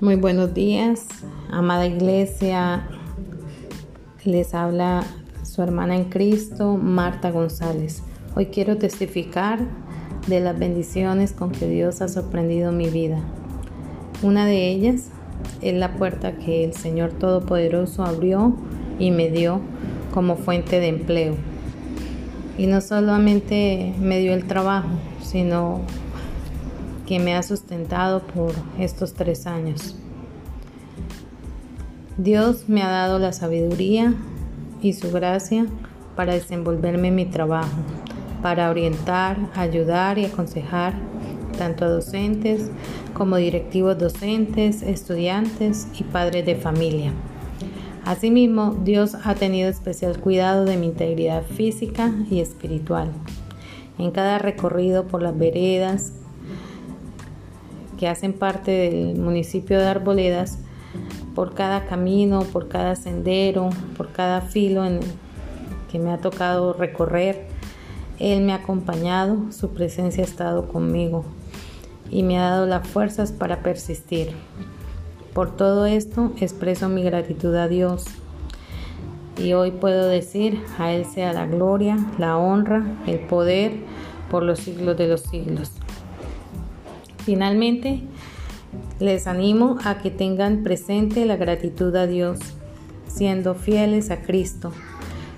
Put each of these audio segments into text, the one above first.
Muy buenos días, amada iglesia. Les habla su hermana en Cristo, Marta González. Hoy quiero testificar de las bendiciones con que Dios ha sorprendido mi vida. Una de ellas es la puerta que el Señor Todopoderoso abrió y me dio como fuente de empleo. Y no solamente me dio el trabajo, sino que me ha sustentado por estos tres años. Dios me ha dado la sabiduría y su gracia para desenvolverme en mi trabajo, para orientar, ayudar y aconsejar tanto a docentes como directivos docentes, estudiantes y padres de familia. Asimismo, Dios ha tenido especial cuidado de mi integridad física y espiritual. En cada recorrido por las veredas, que hacen parte del municipio de Arboledas, por cada camino, por cada sendero, por cada filo que me ha tocado recorrer. Él me ha acompañado, su presencia ha estado conmigo y me ha dado las fuerzas para persistir. Por todo esto expreso mi gratitud a Dios y hoy puedo decir, a Él sea la gloria, la honra, el poder por los siglos de los siglos. Finalmente, les animo a que tengan presente la gratitud a Dios, siendo fieles a Cristo.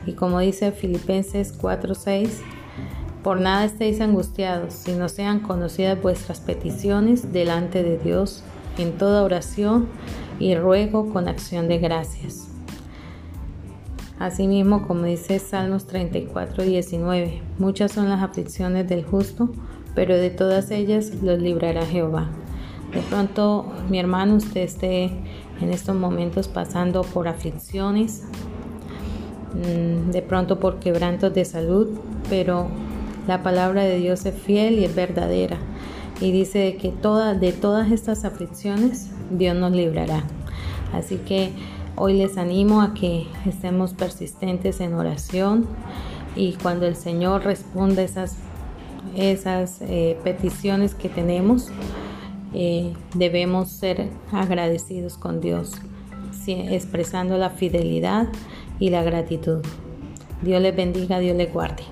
Y como dice Filipenses 4:6, por nada estéis angustiados, sino sean conocidas vuestras peticiones delante de Dios en toda oración y ruego con acción de gracias. Asimismo, como dice Salmos 34:19, muchas son las aflicciones del justo, pero de todas ellas los librará Jehová. De pronto, mi hermano, usted esté en estos momentos pasando por aflicciones, mm, de pronto por quebrantos de salud, pero la palabra de Dios es fiel y es verdadera. Y dice que toda, de todas estas aflicciones Dios nos librará. Así que hoy les animo a que estemos persistentes en oración y cuando el Señor responda esas esas eh, peticiones que tenemos, eh, debemos ser agradecidos con Dios, expresando la fidelidad y la gratitud. Dios les bendiga, Dios les guarde.